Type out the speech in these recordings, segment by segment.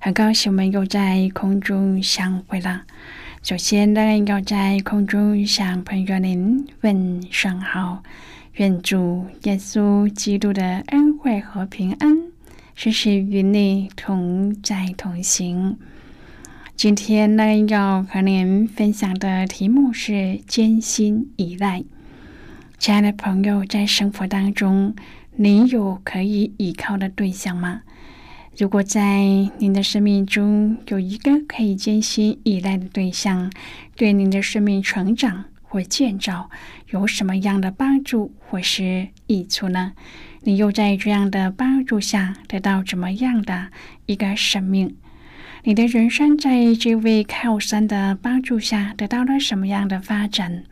很高兴我们又在空中相会了。首先呢，要在空中向朋友您问声好，愿主耶稣基督的恩惠和平安时时与你同在同行。今天呢，要和您分享的题目是艰辛依赖。亲爱的朋友，在生活当中，你有可以依靠的对象吗？如果在您的生命中有一个可以艰辛依赖的对象，对您的生命成长或建造有什么样的帮助或是益处呢？你又在这样的帮助下得到怎么样的一个生命？你的人生在这位靠山的帮助下得到了什么样的发展？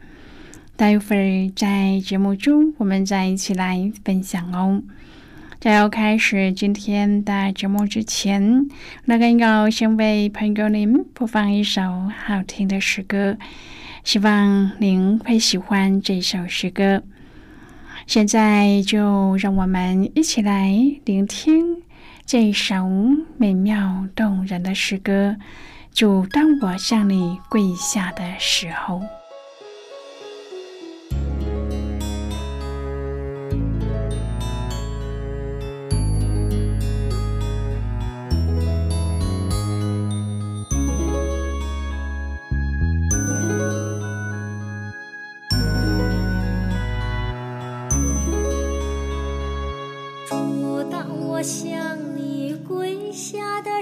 待会儿在节目中我们再一起来分享哦。在要开始今天的节目之前，那个要先为朋友您播放一首好听的诗歌，希望您会喜欢这首诗歌。现在就让我们一起来聆听这首美妙动人的诗歌。就当我向你跪下的时候。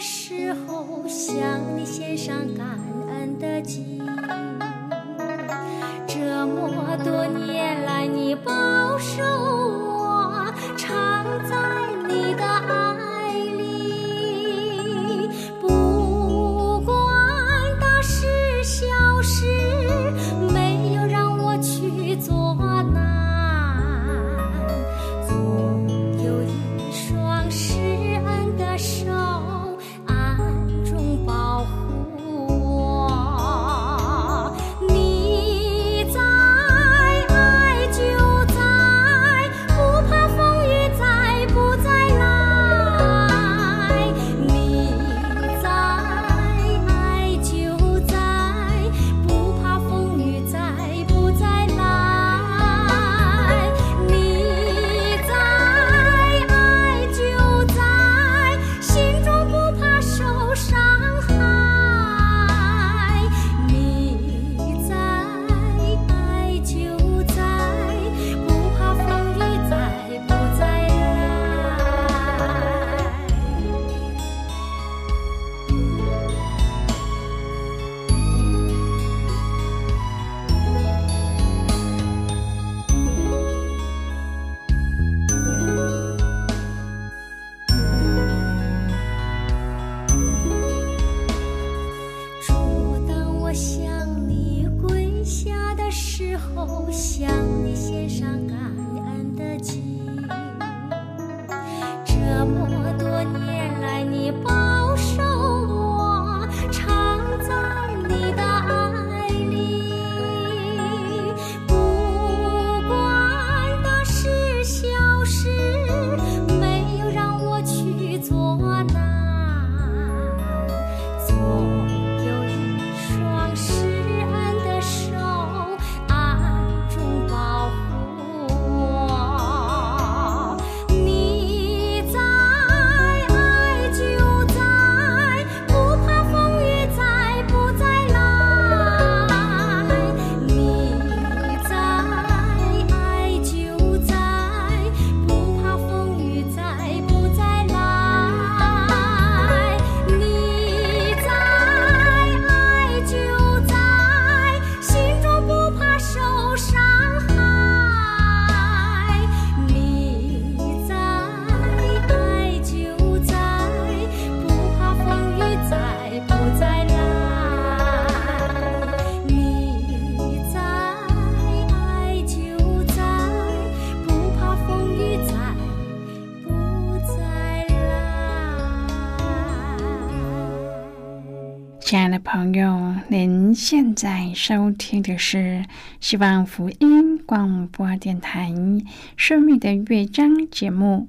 时候向你献上感恩的心这么多年来你饱受亲爱的朋友，您现在收听的是希望福音广播电台《生命的乐章》节目。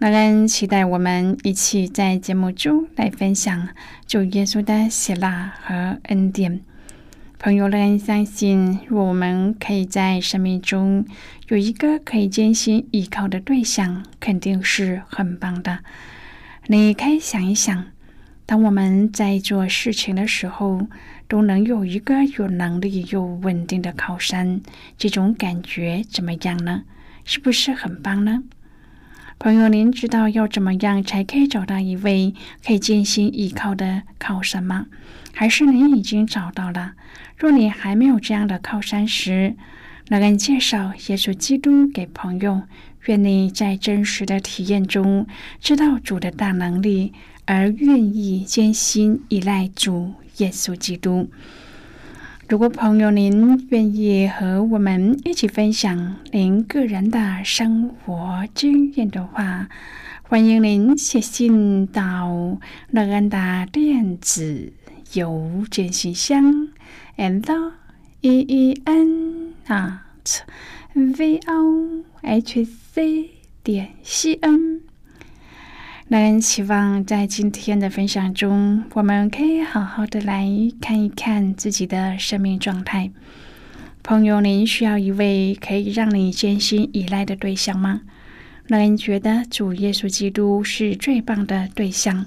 乐恩期待我们一起在节目中来分享主耶稣的喜乐和恩典。朋友，乐恩相信，若我们可以在生命中有一个可以坚信依靠的对象，肯定是很棒的。你可以想一想。当我们在做事情的时候，都能有一个有能力又稳定的靠山，这种感觉怎么样呢？是不是很棒呢？朋友，您知道要怎么样才可以找到一位可以坚信依靠的靠山吗？还是您已经找到了？若你还没有这样的靠山时，那人介绍耶稣基督给朋友，愿你在真实的体验中知道主的大能力。而愿意艰辛依赖主耶稣基督。如果朋友您愿意和我们一起分享您个人的生活经验的话，欢迎您写信到乐安的电子邮件信箱：l e e n at v o h c 点 c n。那人期望在今天的分享中，我们可以好好的来看一看自己的生命状态。朋友，您需要一位可以让你坚信依赖的对象吗？那人觉得主耶稣基督是最棒的对象。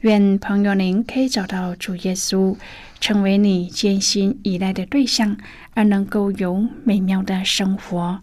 愿朋友您可以找到主耶稣，成为你坚信依赖的对象，而能够有美妙的生活。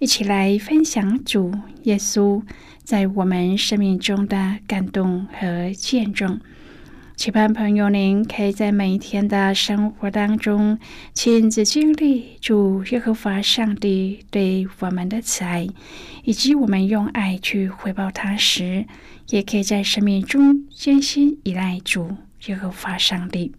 一起来分享主耶稣。在我们生命中的感动和见证，期盼朋友您可以在每一天的生活当中亲自经历主耶和华上帝对我们的慈爱，以及我们用爱去回报他时，也可以在生命中艰辛依赖主耶和华上帝。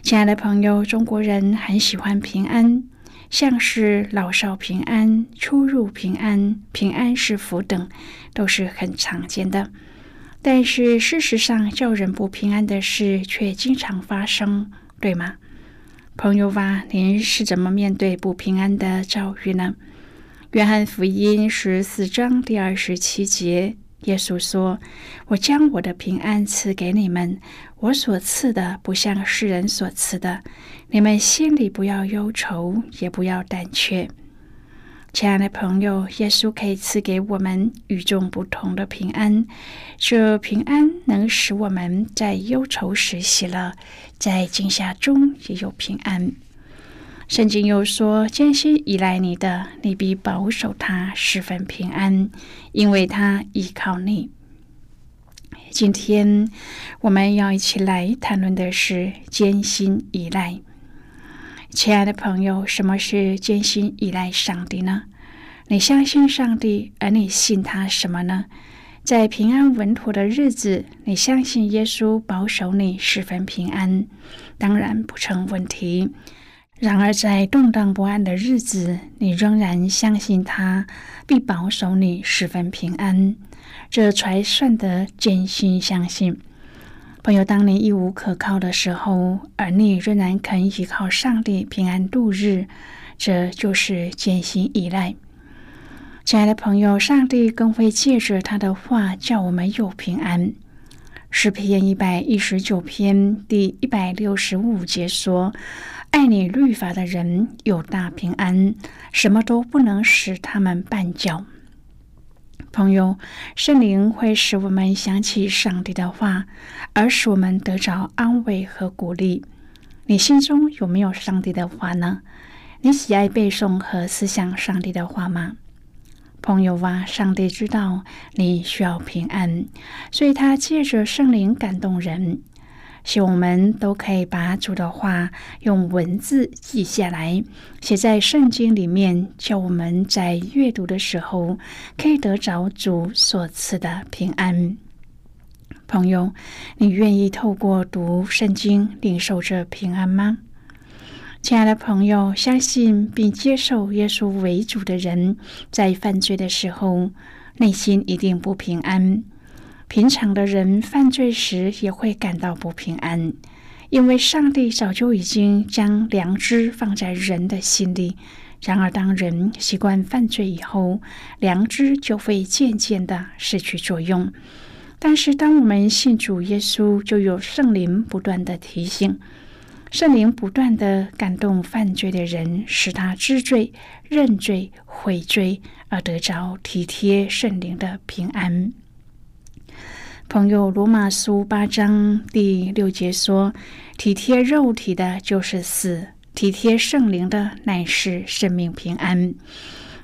亲爱的朋友，中国人很喜欢平安。像是老少平安、出入平安、平安是福等，都是很常见的。但是事实上，叫人不平安的事却经常发生，对吗？朋友哇，您是怎么面对不平安的遭遇呢？约翰福音十四章第二十七节。耶稣说：“我将我的平安赐给你们，我所赐的不像世人所赐的。你们心里不要忧愁，也不要胆怯。”亲爱的朋友，耶稣可以赐给我们与众不同的平安，这平安能使我们在忧愁时喜乐，在惊吓中也有平安。圣经又说：“艰辛依赖你的，你必保守他十分平安，因为他依靠你。”今天我们要一起来谈论的是艰辛依赖。亲爱的朋友，什么是艰辛依赖上帝呢？你相信上帝，而你信他什么呢？在平安稳妥的日子，你相信耶稣保守你十分平安，当然不成问题。然而，在动荡不安的日子，你仍然相信他必保守你十分平安，这才算得真心相信。朋友，当你一无可靠的时候，而你仍然肯依靠上帝平安度日，这就是坚信依赖。亲爱的朋友，上帝更会借着他的话叫我们有平安。诗篇一百一十九篇第一百六十五节说。爱你律法的人有大平安，什么都不能使他们绊脚。朋友，圣灵会使我们想起上帝的话，而使我们得着安慰和鼓励。你心中有没有上帝的话呢？你喜爱背诵和思想上帝的话吗？朋友啊，上帝知道你需要平安，所以他借着圣灵感动人。希望我们都可以把主的话用文字记下来，写在圣经里面，叫我们在阅读的时候可以得着主所赐的平安。朋友，你愿意透过读圣经领受这平安吗？亲爱的朋友，相信并接受耶稣为主的人，在犯罪的时候，内心一定不平安。平常的人犯罪时也会感到不平安，因为上帝早就已经将良知放在人的心里。然而，当人习惯犯罪以后，良知就会渐渐的失去作用。但是，当我们信主耶稣，就有圣灵不断的提醒，圣灵不断的感动犯罪的人，使他知罪、认罪、悔罪，而得着体贴圣灵的平安。朋友，罗马书八章第六节说：“体贴肉体的，就是死；体贴圣灵的，乃是生命平安。”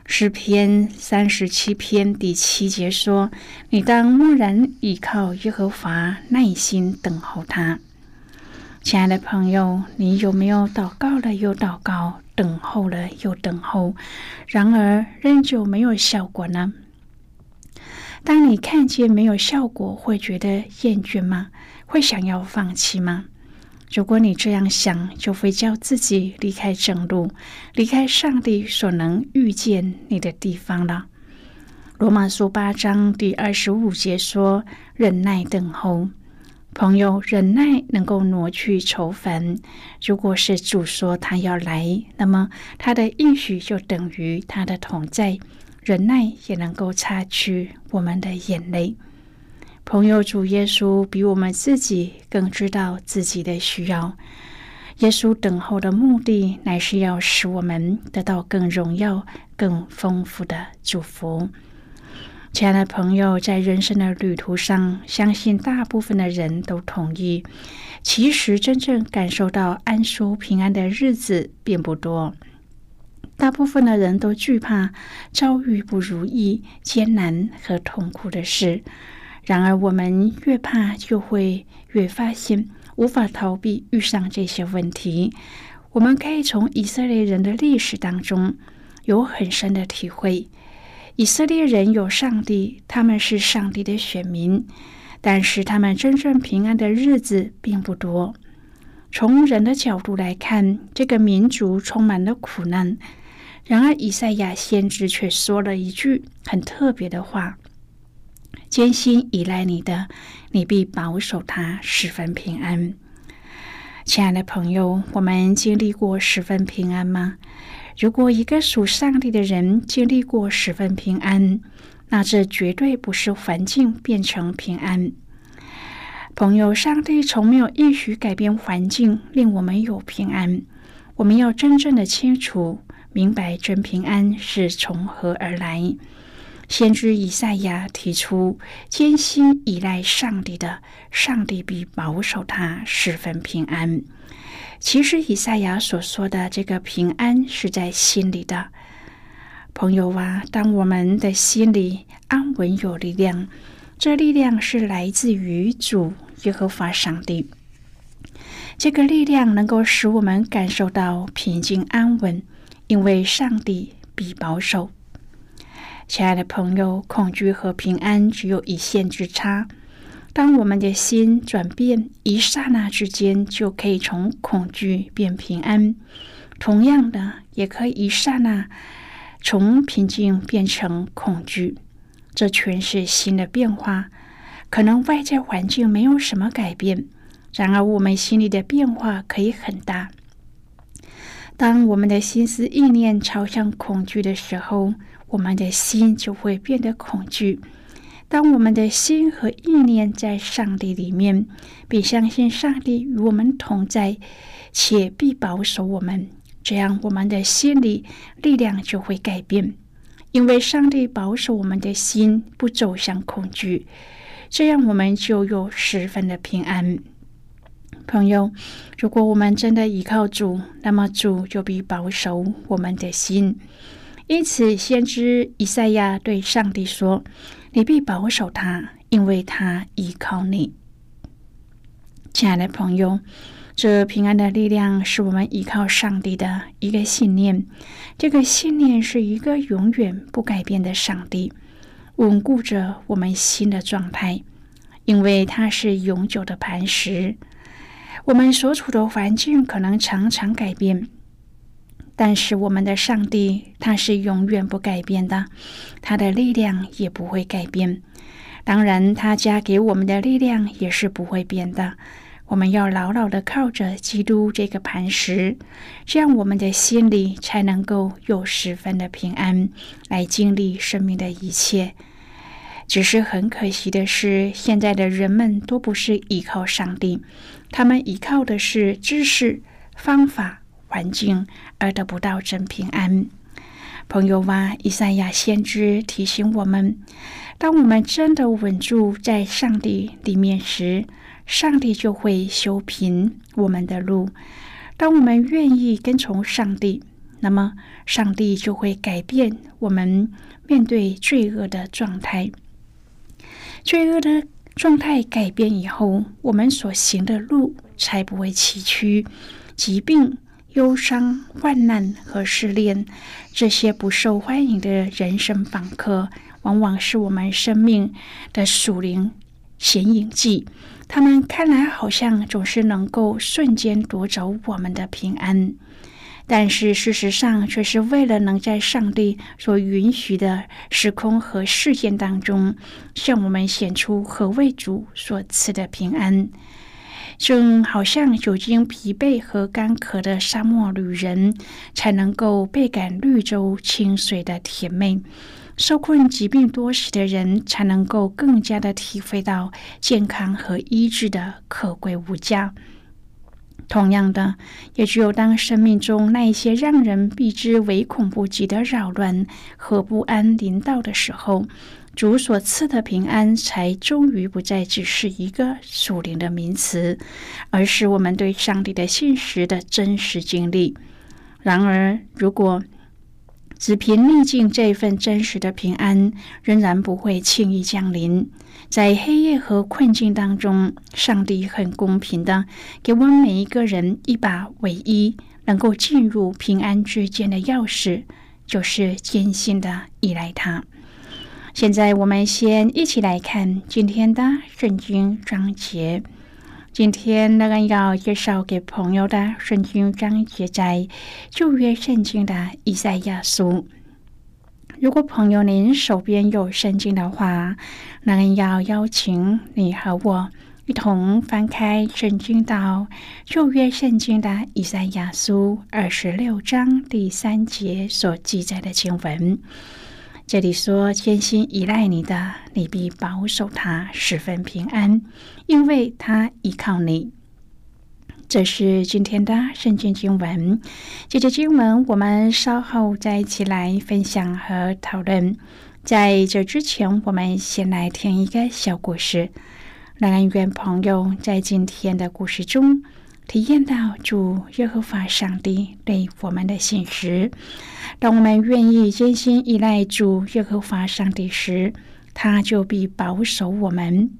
诗篇三十七篇第七节说：“你当默然倚靠耶和华，耐心等候他。”亲爱的朋友，你有没有祷告了又祷告，等候了又等候，然而仍旧没有效果呢？当你看见没有效果，会觉得厌倦吗？会想要放弃吗？如果你这样想，就会叫自己离开正路，离开上帝所能遇见你的地方了。罗马书八章第二十五节说：“忍耐等候，朋友，忍耐能够挪去愁烦。如果是主说他要来，那么他的应许就等于他的同在。”忍耐也能够擦去我们的眼泪。朋友，主耶稣比我们自己更知道自己的需要。耶稣等候的目的，乃是要使我们得到更荣耀、更丰富的祝福。亲爱的朋友，在人生的旅途上，相信大部分的人都同意，其实真正感受到安舒平安的日子并不多。大部分的人都惧怕遭遇不如意、艰难和痛苦的事。然而，我们越怕，就会越发现无法逃避遇上这些问题。我们可以从以色列人的历史当中有很深的体会。以色列人有上帝，他们是上帝的选民，但是他们真正平安的日子并不多。从人的角度来看，这个民族充满了苦难。然而，以赛亚先知却说了一句很特别的话：“艰辛依赖你的，你必保守他十分平安。”亲爱的朋友，我们经历过十分平安吗？如果一个属上帝的人经历过十分平安，那这绝对不是环境变成平安。朋友，上帝从没有允许改变环境令我们有平安。我们要真正的清楚。明白真平安是从何而来。先知以赛亚提出：艰辛依赖上帝的，上帝必保守他十分平安。其实，以赛亚所说的这个平安是在心里的。朋友啊，当我们的心里安稳有力量，这力量是来自于主耶和华上帝。这个力量能够使我们感受到平静安稳。因为上帝必保守，亲爱的朋友，恐惧和平安只有一线之差。当我们的心转变，一刹那之间就可以从恐惧变平安；同样的，也可以一刹那从平静变成恐惧。这全是心的变化。可能外在环境没有什么改变，然而我们心里的变化可以很大。当我们的心思意念朝向恐惧的时候，我们的心就会变得恐惧。当我们的心和意念在上帝里面，并相信上帝与我们同在，且必保守我们，这样我们的心里力量就会改变。因为上帝保守我们的心不走向恐惧，这样我们就有十分的平安。朋友，如果我们真的依靠主，那么主就必保守我们的心。因此，先知以赛亚对上帝说：“你必保守他，因为他依靠你。”亲爱的朋友，这平安的力量是我们依靠上帝的一个信念。这个信念是一个永远不改变的上帝，稳固着我们心的状态，因为它是永久的磐石。我们所处的环境可能常常改变。但是我们的上帝，他是永远不改变的，他的力量也不会改变。当然，他加给我们的力量也是不会变的。我们要牢牢的靠着基督这个磐石，这样我们的心里才能够有十分的平安，来经历生命的一切。只是很可惜的是，现在的人们都不是依靠上帝，他们依靠的是知识、方法。环境而得不到真平安。朋友啊，以赛亚先知提醒我们：当我们真的稳住在上帝里面时，上帝就会修平我们的路；当我们愿意跟从上帝，那么上帝就会改变我们面对罪恶的状态。罪恶的状态改变以后，我们所行的路才不会崎岖，疾病。忧伤、患难和失恋，这些不受欢迎的人生访客，往往是我们生命的属灵显影剂。他们看来好像总是能够瞬间夺走我们的平安，但是事实上却是为了能在上帝所允许的时空和事件当中，向我们显出何为主所赐的平安。正好像久经疲惫和干渴的沙漠旅人，才能够倍感绿洲清水的甜美；受困疾病多时的人，才能够更加的体会到健康和医治的可贵无价。同样的，也只有当生命中那一些让人避之唯恐不及的扰乱和不安临到的时候，主所赐的平安，才终于不再只是一个属灵的名词，而是我们对上帝的信实的真实经历。然而，如果只凭逆境这份真实的平安，仍然不会轻易降临。在黑夜和困境当中，上帝很公平的给我们每一个人一把唯一能够进入平安之间的钥匙，就是坚信的依赖他。现在我们先一起来看今天的圣经章节。今天那个要介绍给朋友的圣经章节在旧约圣经的以赛亚书。如果朋友您手边有圣经的话，那个要邀请你和我一同翻开圣经到旧约圣经的以赛亚书二十六章第三节所记载的经文。这里说：“艰心依赖你的，你必保守他十分平安，因为他依靠你。”这是今天的圣经经文。这节经文我们稍后再一起来分享和讨论。在这之前，我们先来听一个小故事，让愿朋友在今天的故事中。体验到主耶和华上帝对我们的信实。当我们愿意真心依赖主耶和华上帝时，他就必保守我们，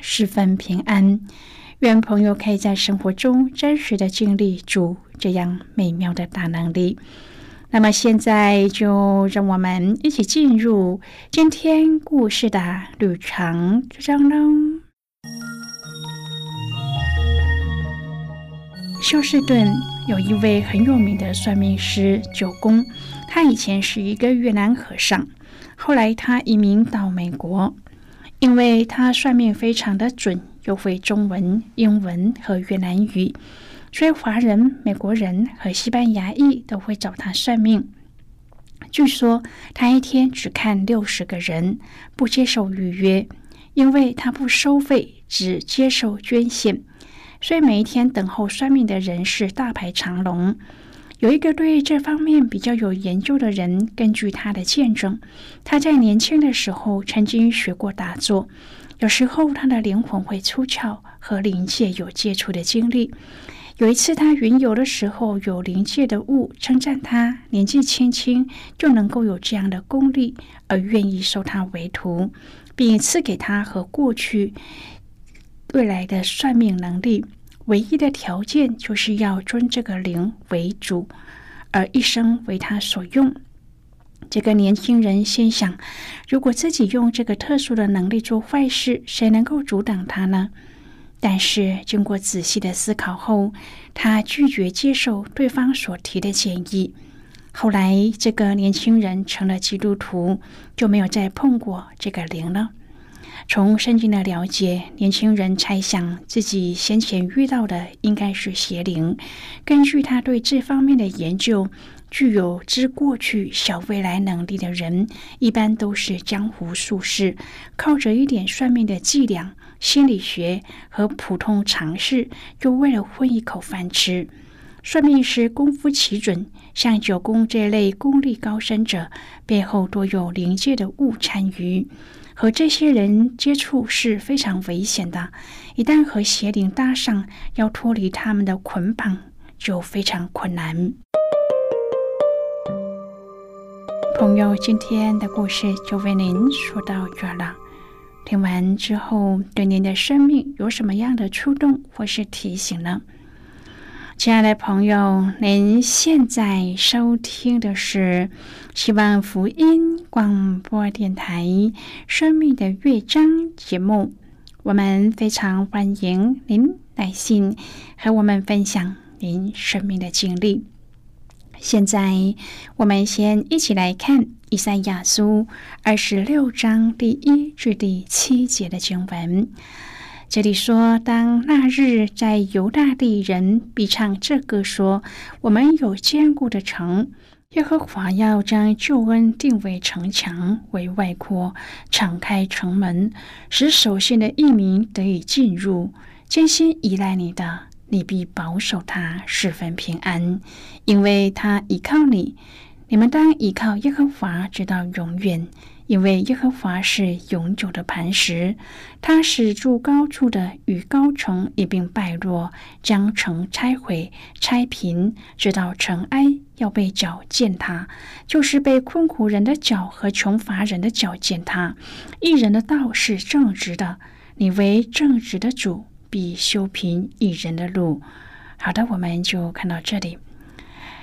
十分平安。愿朋友可以在生活中真实的经历主这样美妙的大能力。那么现在就让我们一起进入今天故事的旅程之中喽。休斯顿有一位很有名的算命师九公，他以前是一个越南和尚，后来他移民到美国，因为他算命非常的准，又会中文、英文和越南语，所以华人、美国人和西班牙裔都会找他算命。据说他一天只看六十个人，不接受预约，因为他不收费，只接受捐献。所以每一天等候算命的人是大排长龙。有一个对这方面比较有研究的人，根据他的见证，他在年轻的时候曾经学过打坐，有时候他的灵魂会出窍，和灵界有接触的经历。有一次他云游的时候，有灵界的物称赞他年纪轻轻就能够有这样的功力，而愿意收他为徒，并赐给他和过去。未来的算命能力，唯一的条件就是要尊这个灵为主，而一生为他所用。这个年轻人心想：如果自己用这个特殊的能力做坏事，谁能够阻挡他呢？但是经过仔细的思考后，他拒绝接受对方所提的建议。后来，这个年轻人成了基督徒，就没有再碰过这个灵了。从圣经的了解，年轻人猜想自己先前遇到的应该是邪灵。根据他对这方面的研究，具有知过去、晓未来能力的人，一般都是江湖术士，靠着一点算命的伎俩、心理学和普通常识，就为了混一口饭吃。算命师功夫奇准，像九宫这类功力高深者，背后多有灵界的物参与。和这些人接触是非常危险的，一旦和邪灵搭上，要脱离他们的捆绑就非常困难。朋友，今天的故事就为您说到这了。听完之后，对您的生命有什么样的触动或是提醒呢？亲爱的朋友，您现在收听的是希望福音广播电台《生命的乐章》节目。我们非常欢迎您来信和我们分享您生命的经历。现在，我们先一起来看《以赛亚书》二十六章第一至第七节的经文。这里说，当那日在犹大地人必唱这歌说：“我们有坚固的城，耶和华要将救恩定为城墙，为外扩，敞开城门，使守信的异民得以进入。艰辛依赖你的，你必保守他十分平安，因为他依靠你。你们当依靠耶和华，直到永远。”因为耶和华是永久的磐石，他使住高处的与高城一并败落，将城拆毁、拆平，直到尘埃要被脚践踏，就是被困苦人的脚和穷乏人的脚践踏。一人的道是正直的，你为正直的主，必修平一人的路。好的，我们就看到这里。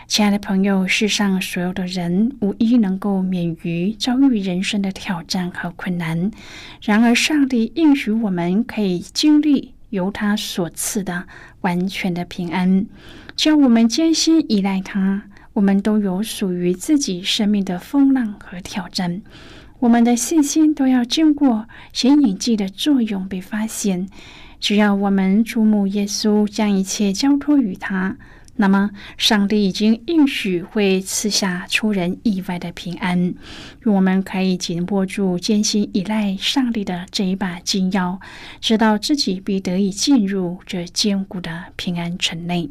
亲爱的朋友，世上所有的人无一能够免于遭遇人生的挑战和困难。然而，上帝应许我们可以经历由他所赐的完全的平安。只要我们艰辛依赖他，我们都有属于自己生命的风浪和挑战。我们的信心都要经过显影剂的作用被发现。只要我们注目耶稣，将一切交托于他。那么，上帝已经应许会赐下出人意外的平安，我们可以紧握住艰辛依赖上帝的这一把金钥，知道自己必得以进入这坚固的平安城内。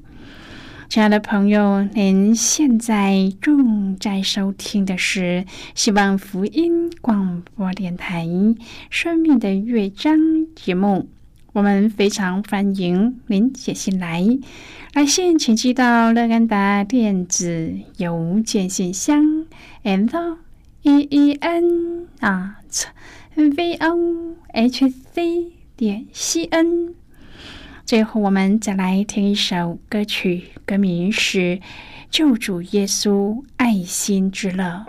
亲爱的朋友，您现在正在收听的是希望福音广播电台《生命的乐章》节目。我们非常欢迎您写信来，来信请寄到乐安达电子邮件信箱，l e e n at v o h c 点 c n。最后，我们再来听一首歌曲，歌名是《救主耶稣爱心之乐》。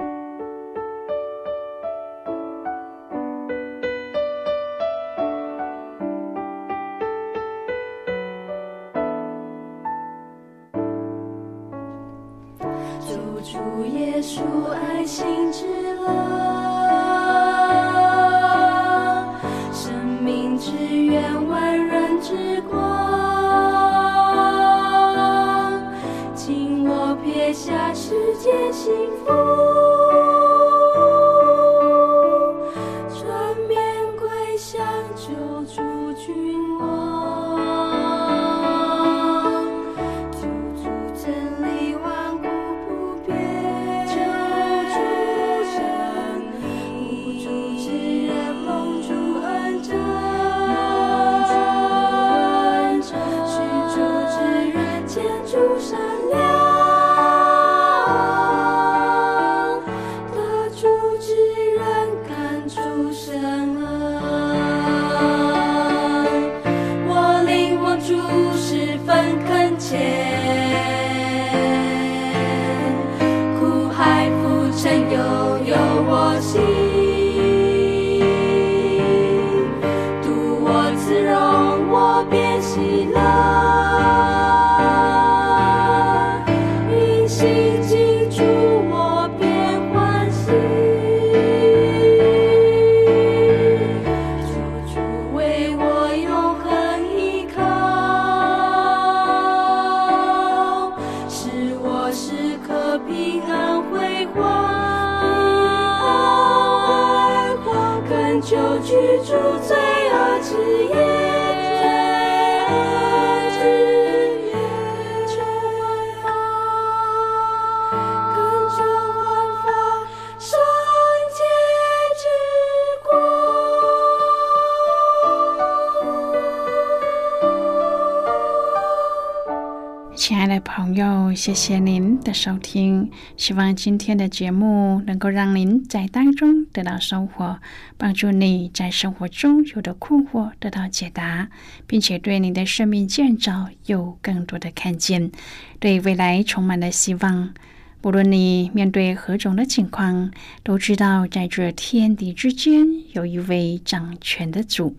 谢谢您的收听。希望今天的节目能够让您在当中得到收获，帮助你在生活中有的困惑得到解答，并且对你的生命建造有更多的看见，对未来充满了希望。不论你面对何种的情况，都知道在这天地之间有一位掌权的主。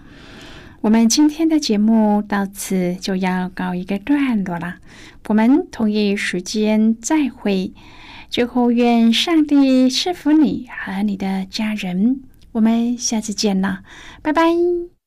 我们今天的节目到此就要告一个段落了，我们同一时间再会。最后，愿上帝赐福你和你的家人。我们下次见了，拜拜。